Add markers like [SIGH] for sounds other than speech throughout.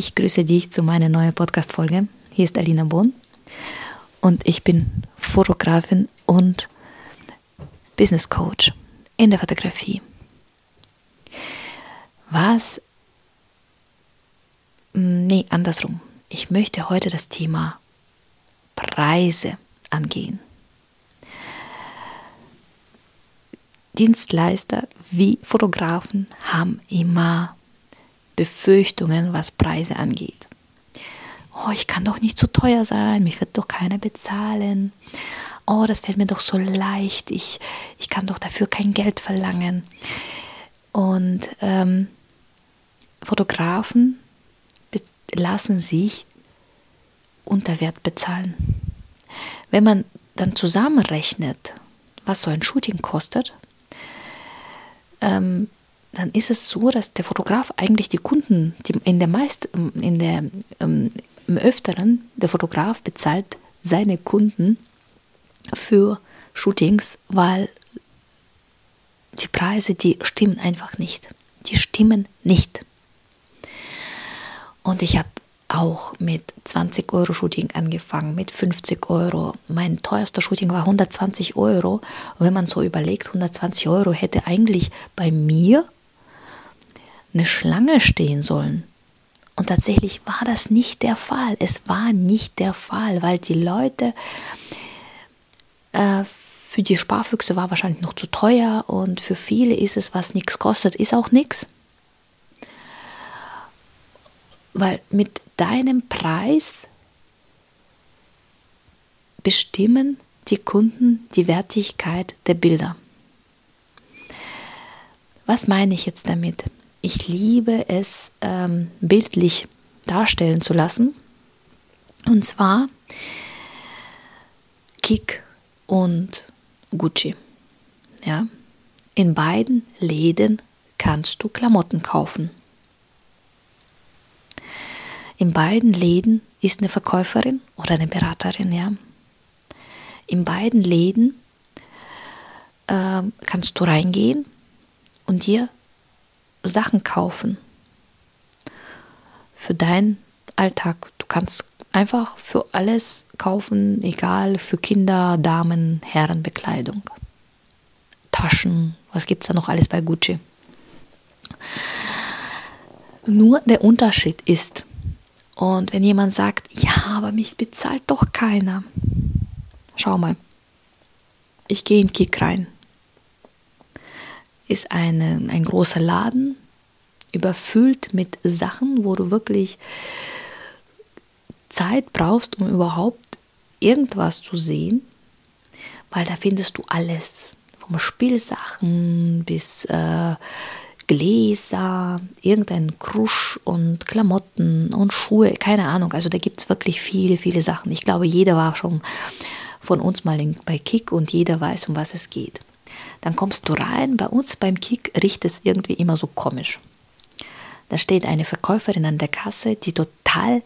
ich grüße dich zu meiner neuen Podcast-Folge. Hier ist Alina Bohn und ich bin Fotografin und Business Coach in der Fotografie. Was? Hm, nee, andersrum. Ich möchte heute das Thema Preise angehen. Dienstleister wie Fotografen haben immer Befürchtungen, was Preise angeht. Oh, ich kann doch nicht zu teuer sein, mich wird doch keiner bezahlen. Oh, das fällt mir doch so leicht, ich, ich kann doch dafür kein Geld verlangen. Und ähm, Fotografen lassen sich unter Wert bezahlen. Wenn man dann zusammenrechnet, was so ein Shooting kostet, ähm, dann ist es so, dass der Fotograf eigentlich die Kunden, die in der meist, in der ähm, im Öfteren, der Fotograf bezahlt seine Kunden für Shootings, weil die Preise, die stimmen einfach nicht. Die stimmen nicht. Und ich habe auch mit 20 Euro Shooting angefangen, mit 50 Euro. Mein teuerster Shooting war 120 Euro. Und wenn man so überlegt, 120 Euro hätte eigentlich bei mir eine Schlange stehen sollen. Und tatsächlich war das nicht der Fall. Es war nicht der Fall, weil die Leute äh, für die Sparfüchse war wahrscheinlich noch zu teuer und für viele ist es, was nichts kostet, ist auch nichts. Weil mit deinem Preis bestimmen die Kunden die Wertigkeit der Bilder. Was meine ich jetzt damit? Ich liebe es, ähm, bildlich darstellen zu lassen. Und zwar Kik und Gucci. Ja? In beiden Läden kannst du Klamotten kaufen. In beiden Läden ist eine Verkäuferin oder eine Beraterin, ja. In beiden Läden äh, kannst du reingehen und dir Sachen kaufen für deinen Alltag. Du kannst einfach für alles kaufen, egal für Kinder, Damen, Herren, Bekleidung. Taschen, was gibt es da noch alles bei Gucci? Nur der Unterschied ist, und wenn jemand sagt, ja, aber mich bezahlt doch keiner. Schau mal, ich gehe in Kick rein. Ist eine, ein großer Laden, überfüllt mit Sachen, wo du wirklich Zeit brauchst, um überhaupt irgendwas zu sehen, weil da findest du alles, vom Spielsachen bis äh, Gläser, irgendein Krusch und Klamotten und Schuhe, keine Ahnung. Also da gibt es wirklich viele, viele Sachen. Ich glaube, jeder war schon von uns mal in, bei Kick und jeder weiß, um was es geht. Dann kommst du rein, bei uns beim Kick riecht es irgendwie immer so komisch. Da steht eine Verkäuferin an der Kasse, die total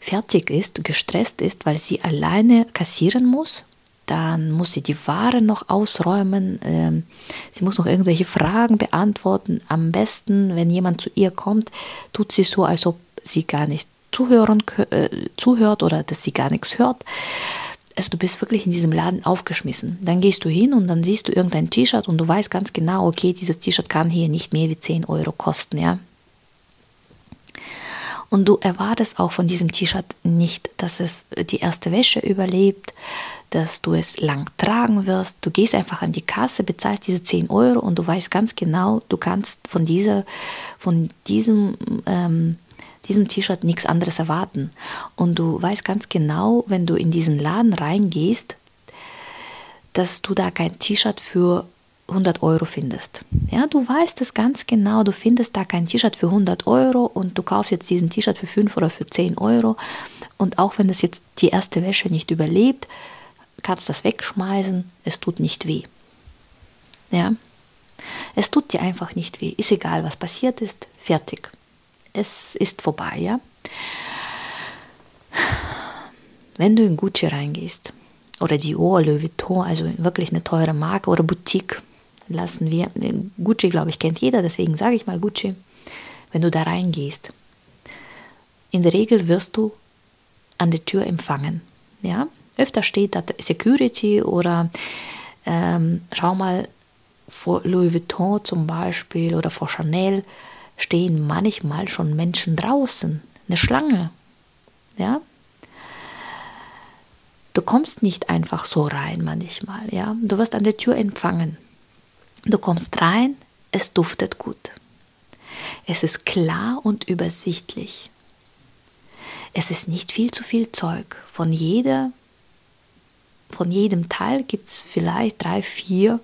fertig ist, gestresst ist, weil sie alleine kassieren muss dann muss sie die Ware noch ausräumen, ähm, sie muss noch irgendwelche Fragen beantworten. Am besten, wenn jemand zu ihr kommt, tut sie so, als ob sie gar nicht zuhören, äh, zuhört oder dass sie gar nichts hört. Also du bist wirklich in diesem Laden aufgeschmissen. Dann gehst du hin und dann siehst du irgendein T-Shirt und du weißt ganz genau, okay, dieses T-Shirt kann hier nicht mehr wie 10 Euro kosten, ja. Und du erwartest auch von diesem T-Shirt nicht, dass es die erste Wäsche überlebt, dass du es lang tragen wirst. Du gehst einfach an die Kasse, bezahlst diese 10 Euro und du weißt ganz genau, du kannst von, dieser, von diesem, ähm, diesem T-Shirt nichts anderes erwarten. Und du weißt ganz genau, wenn du in diesen Laden reingehst, dass du da kein T-Shirt für 100 Euro findest. Ja, du weißt es ganz genau, du findest da kein T-Shirt für 100 Euro und du kaufst jetzt diesen T-Shirt für 5 oder für 10 Euro und auch wenn das jetzt die erste Wäsche nicht überlebt, kannst das wegschmeißen, es tut nicht weh. Ja? Es tut dir einfach nicht weh, ist egal, was passiert ist, fertig. Es ist vorbei, ja? Wenn du in Gucci reingehst, oder Dior, Louis Vuitton, also wirklich eine teure Marke oder Boutique, lassen wir. Gucci, glaube ich, kennt jeder, deswegen sage ich mal Gucci. Wenn du da reingehst, in der Regel wirst du an der Tür empfangen. Ja? Öfter steht da Security oder ähm, schau mal, vor Louis Vuitton zum Beispiel oder vor Chanel stehen manchmal schon Menschen draußen, eine Schlange. Ja? Du kommst nicht einfach so rein manchmal, ja? Du wirst an der Tür empfangen. Du kommst rein, es duftet gut. Es ist klar und übersichtlich. Es ist nicht viel zu viel Zeug. Von jeder von jedem Teil gibt es vielleicht drei, vier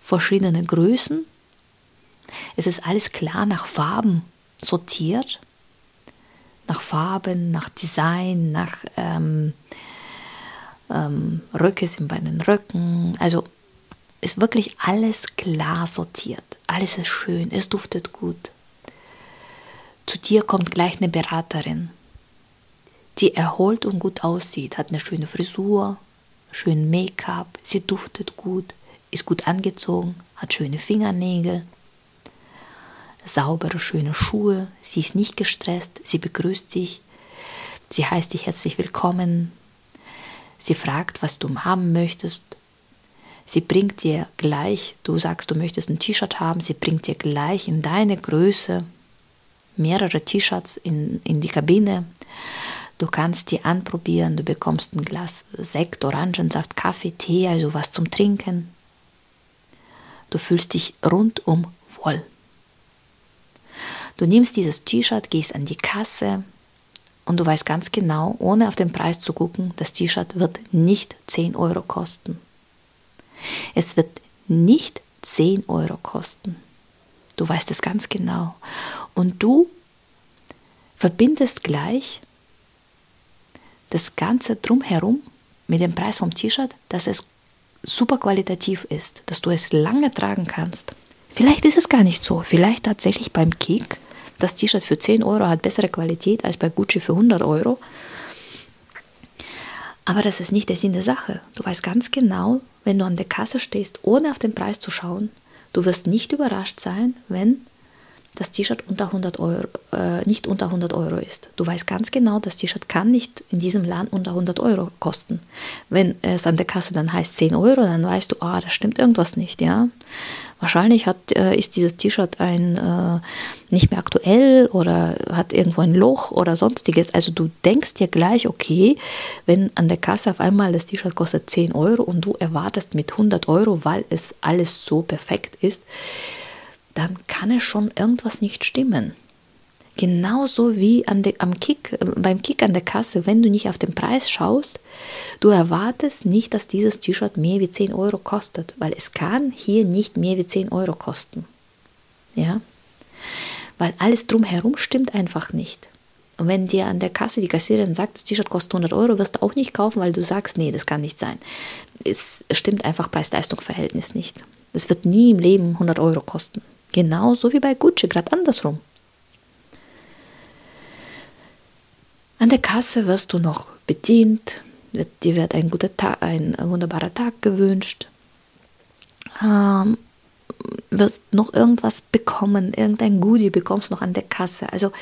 verschiedene Größen. Es ist alles klar nach Farben sortiert. Nach Farben, nach Design, nach ähm, ähm, Röcke sind bei den Röcken. Also ist wirklich alles klar sortiert. Alles ist schön, es duftet gut. Zu dir kommt gleich eine Beraterin, die erholt und gut aussieht, hat eine schöne Frisur, schön Make-up, sie duftet gut, ist gut angezogen, hat schöne Fingernägel, saubere, schöne Schuhe, sie ist nicht gestresst, sie begrüßt dich, sie heißt dich herzlich willkommen, sie fragt, was du haben möchtest, sie bringt dir gleich, du sagst, du möchtest ein T-Shirt haben, sie bringt dir gleich in deine Größe mehrere T-Shirts in, in die Kabine. Du kannst die anprobieren, du bekommst ein Glas Sekt, Orangensaft, Kaffee, Tee, also was zum Trinken. Du fühlst dich rundum wohl. Du nimmst dieses T-Shirt, gehst an die Kasse und du weißt ganz genau, ohne auf den Preis zu gucken, das T-Shirt wird nicht 10 Euro kosten. Es wird nicht 10 Euro kosten. Du weißt es ganz genau. Und du verbindest gleich das Ganze drumherum mit dem Preis vom T-Shirt, dass es super qualitativ ist, dass du es lange tragen kannst. Vielleicht ist es gar nicht so. Vielleicht tatsächlich beim Kick, das T-Shirt für 10 Euro hat bessere Qualität als bei Gucci für 100 Euro. Aber das ist nicht der Sinn der Sache. Du weißt ganz genau, wenn du an der Kasse stehst, ohne auf den Preis zu schauen, du wirst nicht überrascht sein, wenn das T-Shirt unter 100 Euro, äh, nicht unter 100 Euro ist. Du weißt ganz genau, das T-Shirt kann nicht in diesem Land unter 100 Euro kosten. Wenn es an der Kasse dann heißt 10 Euro, dann weißt du, ah, da stimmt irgendwas nicht, ja. Wahrscheinlich hat, äh, ist dieses T-Shirt ein äh, nicht mehr aktuell oder hat irgendwo ein Loch oder sonstiges. Also du denkst dir gleich, okay, wenn an der Kasse auf einmal das T-Shirt kostet 10 Euro und du erwartest mit 100 Euro, weil es alles so perfekt ist, dann kann es schon irgendwas nicht stimmen. Genauso wie an de, am Kick, beim Kick an der Kasse, wenn du nicht auf den Preis schaust, du erwartest nicht, dass dieses T-Shirt mehr wie 10 Euro kostet, weil es kann hier nicht mehr wie 10 Euro kosten. Ja? Weil alles drumherum stimmt einfach nicht. Und wenn dir an der Kasse die Kassiererin sagt, das T-Shirt kostet 100 Euro, wirst du auch nicht kaufen, weil du sagst, nee, das kann nicht sein. Es stimmt einfach Preis-Leistung-Verhältnis nicht. Es wird nie im Leben 100 Euro kosten. Genauso wie bei Gucci, gerade andersrum. An der Kasse wirst du noch bedient, dir wird ein, guter Tag, ein wunderbarer Tag gewünscht, ähm, wirst noch irgendwas bekommen, irgendein Goodie bekommst noch an der Kasse. Also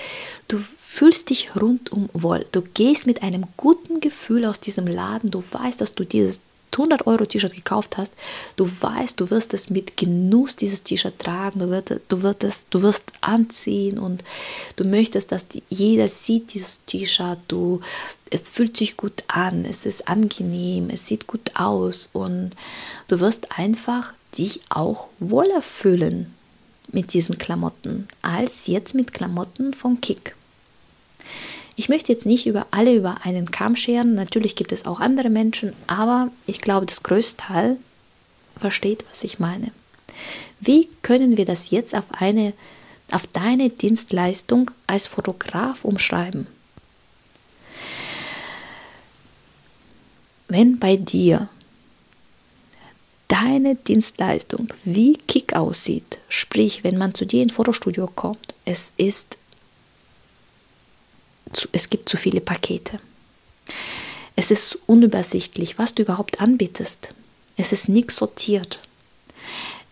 du fühlst dich rundum wohl. Du gehst mit einem guten Gefühl aus diesem Laden. Du weißt, dass du dieses 100 Euro T-Shirt gekauft hast, du weißt, du wirst es mit Genuss dieses T-Shirt tragen, du, wirst, du, wirst es, du wirst anziehen und du möchtest, dass die, jeder sieht dieses T-Shirt, du, es fühlt sich gut an, es ist angenehm, es sieht gut aus und du wirst einfach dich auch wohler fühlen mit diesen Klamotten als jetzt mit Klamotten von Kick. Ich möchte jetzt nicht über alle über einen Kamm scheren. Natürlich gibt es auch andere Menschen, aber ich glaube, das größte Teil versteht, was ich meine. Wie können wir das jetzt auf eine auf deine Dienstleistung als Fotograf umschreiben? Wenn bei dir deine Dienstleistung wie Kick aussieht, sprich, wenn man zu dir ins Fotostudio kommt, es ist zu, es gibt zu viele Pakete. Es ist unübersichtlich, was du überhaupt anbietest. Es ist nichts sortiert.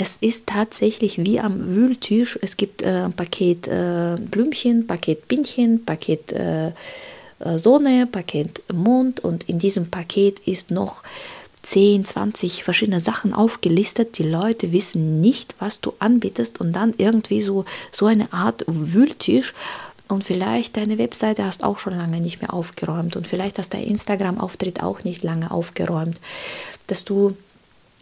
es ist tatsächlich wie am Wühltisch. Es gibt äh, ein Paket äh, Blümchen, Paket Bienchen, Paket äh, äh Sonne, Paket Mond und in diesem Paket ist noch 10, 20 verschiedene Sachen aufgelistet. Die Leute wissen nicht, was du anbietest und dann irgendwie so, so eine Art Wühltisch. Und vielleicht deine Webseite hast auch schon lange nicht mehr aufgeräumt und vielleicht hast dein Instagram-Auftritt auch nicht lange aufgeräumt, dass du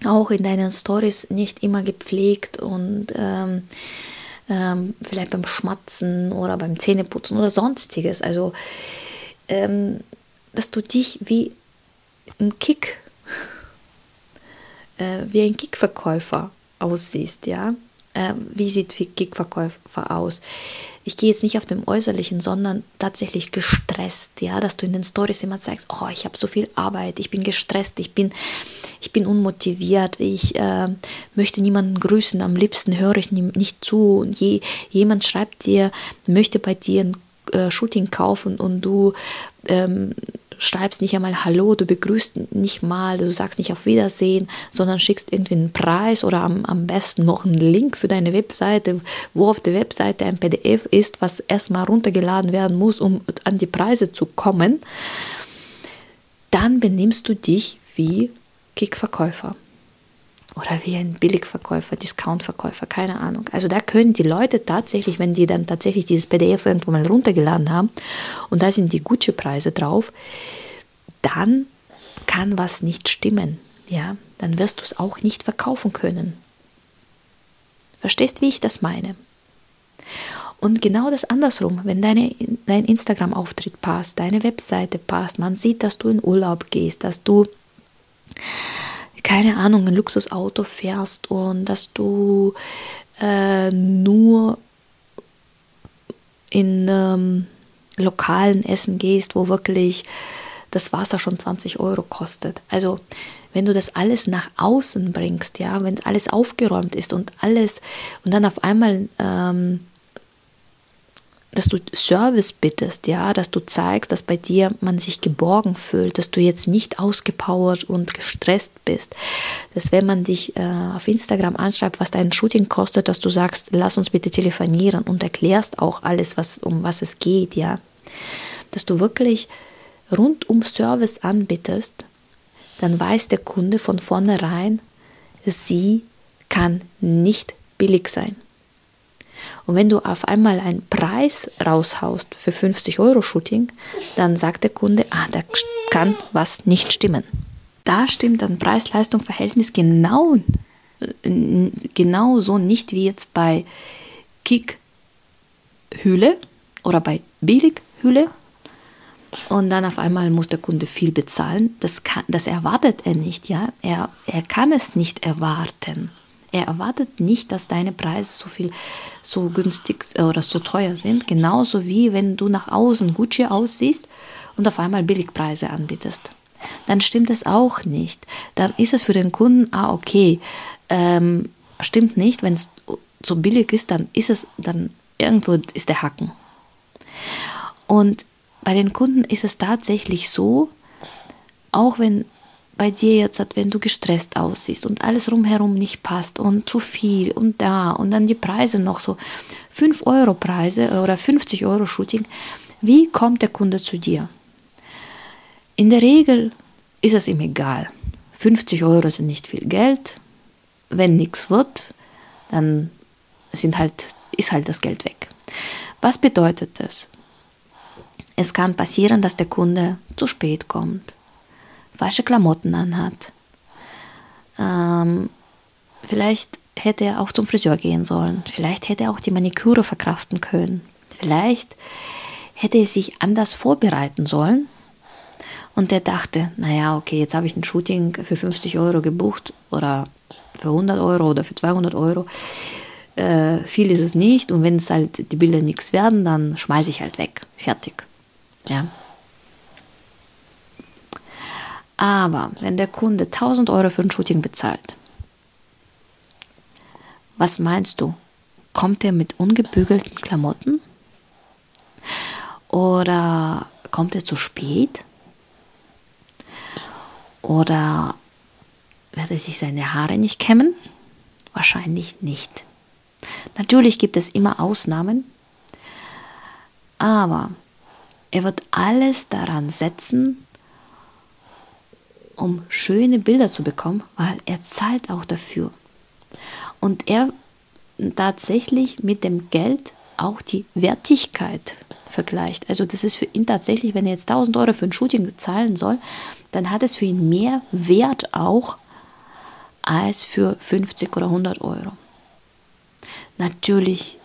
auch in deinen Stories nicht immer gepflegt und ähm, ähm, vielleicht beim Schmatzen oder beim Zähneputzen oder sonstiges. Also, ähm, dass du dich wie ein Kick [LAUGHS] äh, wie ein Gigverkäufer aussiehst, ja. Äh, wie sieht Gigverkäufer aus? Ich gehe jetzt nicht auf dem Äußerlichen, sondern tatsächlich gestresst, ja, dass du in den Stories immer sagst, oh, ich habe so viel Arbeit, ich bin gestresst, ich bin, ich bin unmotiviert, ich äh, möchte niemanden grüßen, am liebsten höre ich nicht zu. Und je, jemand schreibt dir, möchte bei dir ein äh, Shooting kaufen und du ähm, schreibst nicht einmal Hallo, du begrüßt nicht mal, du sagst nicht auf Wiedersehen, sondern schickst irgendwie einen Preis oder am, am besten noch einen Link für deine Webseite, wo auf der Webseite ein PDF ist, was erstmal runtergeladen werden muss, um an die Preise zu kommen, dann benimmst du dich wie Kickverkäufer oder wie ein Billigverkäufer, Discountverkäufer, keine Ahnung. Also da können die Leute tatsächlich, wenn die dann tatsächlich dieses PDF irgendwo mal runtergeladen haben und da sind die Gucci-Preise drauf, dann kann was nicht stimmen. Ja, dann wirst du es auch nicht verkaufen können. Verstehst, wie ich das meine? Und genau das andersrum, wenn deine, dein Instagram-Auftritt passt, deine Webseite passt, man sieht, dass du in Urlaub gehst, dass du keine Ahnung, ein Luxusauto fährst und dass du äh, nur in ähm, lokalen Essen gehst, wo wirklich das Wasser schon 20 Euro kostet. Also wenn du das alles nach außen bringst, ja, wenn alles aufgeräumt ist und alles und dann auf einmal ähm, dass du Service bittest, ja, dass du zeigst, dass bei dir man sich geborgen fühlt, dass du jetzt nicht ausgepowert und gestresst bist. Dass wenn man dich äh, auf Instagram anschreibt, was dein Shooting kostet, dass du sagst, lass uns bitte telefonieren und erklärst auch alles, was, um was es geht, ja. Dass du wirklich rundum Service anbietest, dann weiß der Kunde von vornherein, sie kann nicht billig sein. Und wenn du auf einmal einen Preis raushaust für 50 Euro Shooting, dann sagt der Kunde, ah, da kann was nicht stimmen. Da stimmt dann Preis-Leistung-Verhältnis genau, äh, genau so nicht wie jetzt bei Kick-Hülle oder bei Billig-Hülle. Und dann auf einmal muss der Kunde viel bezahlen. Das, kann, das erwartet er nicht, ja. Er, er kann es nicht erwarten. Er erwartet nicht, dass deine Preise so viel so günstig äh, oder so teuer sind, genauso wie wenn du nach außen Gucci aussiehst und auf einmal Billigpreise anbietest. Dann stimmt es auch nicht. Dann ist es für den Kunden, ah, okay, ähm, stimmt nicht, wenn es so billig ist, dann ist es, dann irgendwo ist der Hacken. Und bei den Kunden ist es tatsächlich so, auch wenn bei dir jetzt, wenn du gestresst aussiehst und alles rumherum nicht passt und zu viel und da und dann die Preise noch so 5 Euro Preise oder 50 Euro Shooting, wie kommt der Kunde zu dir? In der Regel ist es ihm egal. 50 Euro sind nicht viel Geld. Wenn nichts wird, dann sind halt, ist halt das Geld weg. Was bedeutet das? Es kann passieren, dass der Kunde zu spät kommt falsche Klamotten anhat. Ähm, vielleicht hätte er auch zum Friseur gehen sollen. Vielleicht hätte er auch die Maniküre verkraften können. Vielleicht hätte er sich anders vorbereiten sollen. Und der dachte, naja, okay, jetzt habe ich ein Shooting für 50 Euro gebucht oder für 100 Euro oder für 200 Euro. Äh, viel ist es nicht und wenn es halt die Bilder nichts werden, dann schmeiße ich halt weg. Fertig. Ja. Aber wenn der Kunde 1000 Euro für ein Shooting bezahlt, was meinst du? Kommt er mit ungebügelten Klamotten? Oder kommt er zu spät? Oder wird er sich seine Haare nicht kämmen, Wahrscheinlich nicht. Natürlich gibt es immer Ausnahmen, aber er wird alles daran setzen, um schöne Bilder zu bekommen, weil er zahlt auch dafür. Und er tatsächlich mit dem Geld auch die Wertigkeit vergleicht. Also das ist für ihn tatsächlich, wenn er jetzt 1000 Euro für ein Shooting zahlen soll, dann hat es für ihn mehr Wert auch als für 50 oder 100 Euro. Natürlich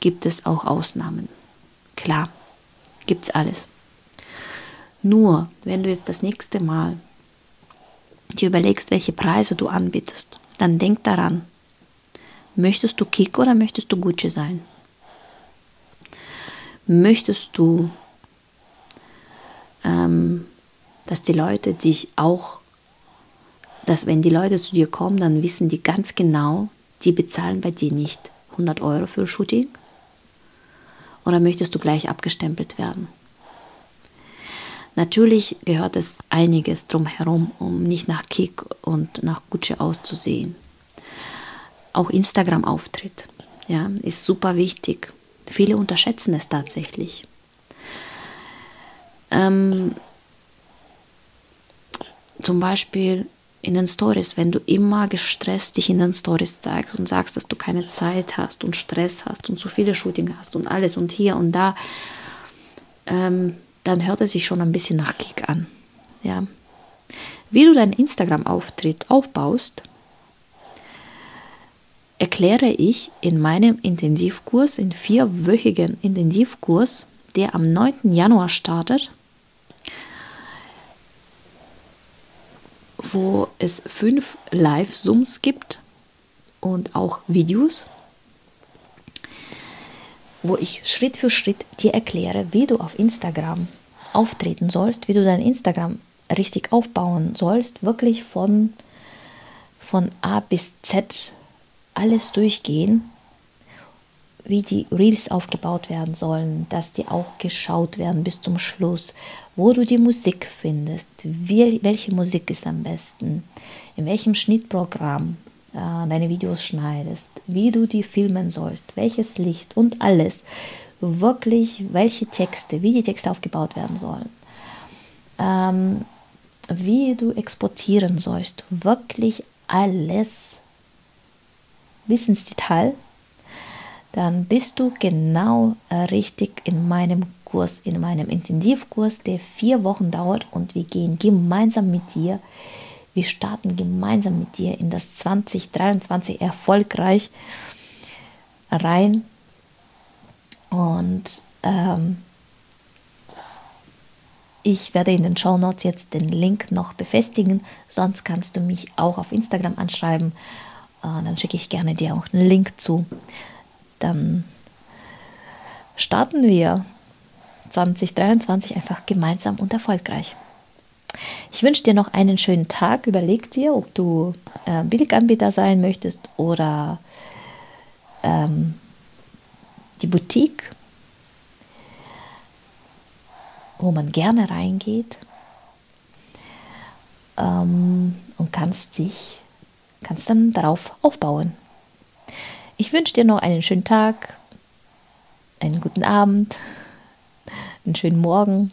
gibt es auch Ausnahmen. Klar, gibt es alles. Nur, wenn du jetzt das nächste Mal dir überlegst, welche Preise du anbietest, dann denk daran, möchtest du Kick oder möchtest du Gucci sein? Möchtest du, ähm, dass die Leute dich auch, dass wenn die Leute zu dir kommen, dann wissen die ganz genau, die bezahlen bei dir nicht 100 Euro für Shooting? Oder möchtest du gleich abgestempelt werden? Natürlich gehört es einiges drumherum, um nicht nach Kick und nach Gucci auszusehen. Auch Instagram-Auftritt ja, ist super wichtig. Viele unterschätzen es tatsächlich. Ähm, zum Beispiel in den Stories, wenn du immer gestresst dich in den Stories zeigst und sagst, dass du keine Zeit hast und Stress hast und zu viele Shooting hast und alles und hier und da, ähm, dann hört es sich schon ein bisschen nach Kick an. Ja. Wie du deinen Instagram-Auftritt aufbaust, erkläre ich in meinem Intensivkurs, in vierwöchigen Intensivkurs, der am 9. Januar startet, wo es fünf Live-Zooms gibt und auch Videos wo ich Schritt für Schritt dir erkläre, wie du auf Instagram auftreten sollst, wie du dein Instagram richtig aufbauen sollst, wirklich von, von A bis Z alles durchgehen, wie die Reels aufgebaut werden sollen, dass die auch geschaut werden bis zum Schluss, wo du die Musik findest, wie, welche Musik ist am besten, in welchem Schnittprogramm, deine Videos schneidest, wie du die filmen sollst, welches Licht und alles. Wirklich, welche Texte, wie die Texte aufgebaut werden sollen. Ähm, wie du exportieren sollst. Wirklich alles bis ins Detail. Dann bist du genau äh, richtig in meinem Kurs, in meinem Intensivkurs, der vier Wochen dauert und wir gehen gemeinsam mit dir wir starten gemeinsam mit dir in das 2023 erfolgreich rein. Und ähm, ich werde in den Show Notes jetzt den Link noch befestigen. Sonst kannst du mich auch auf Instagram anschreiben. Äh, dann schicke ich gerne dir auch einen Link zu. Dann starten wir 2023 einfach gemeinsam und erfolgreich. Ich wünsche dir noch einen schönen Tag. Überleg dir, ob du äh, Billiganbieter sein möchtest oder ähm, die Boutique, wo man gerne reingeht ähm, und kannst dich, kannst dann darauf aufbauen. Ich wünsche dir noch einen schönen Tag, einen guten Abend, einen schönen Morgen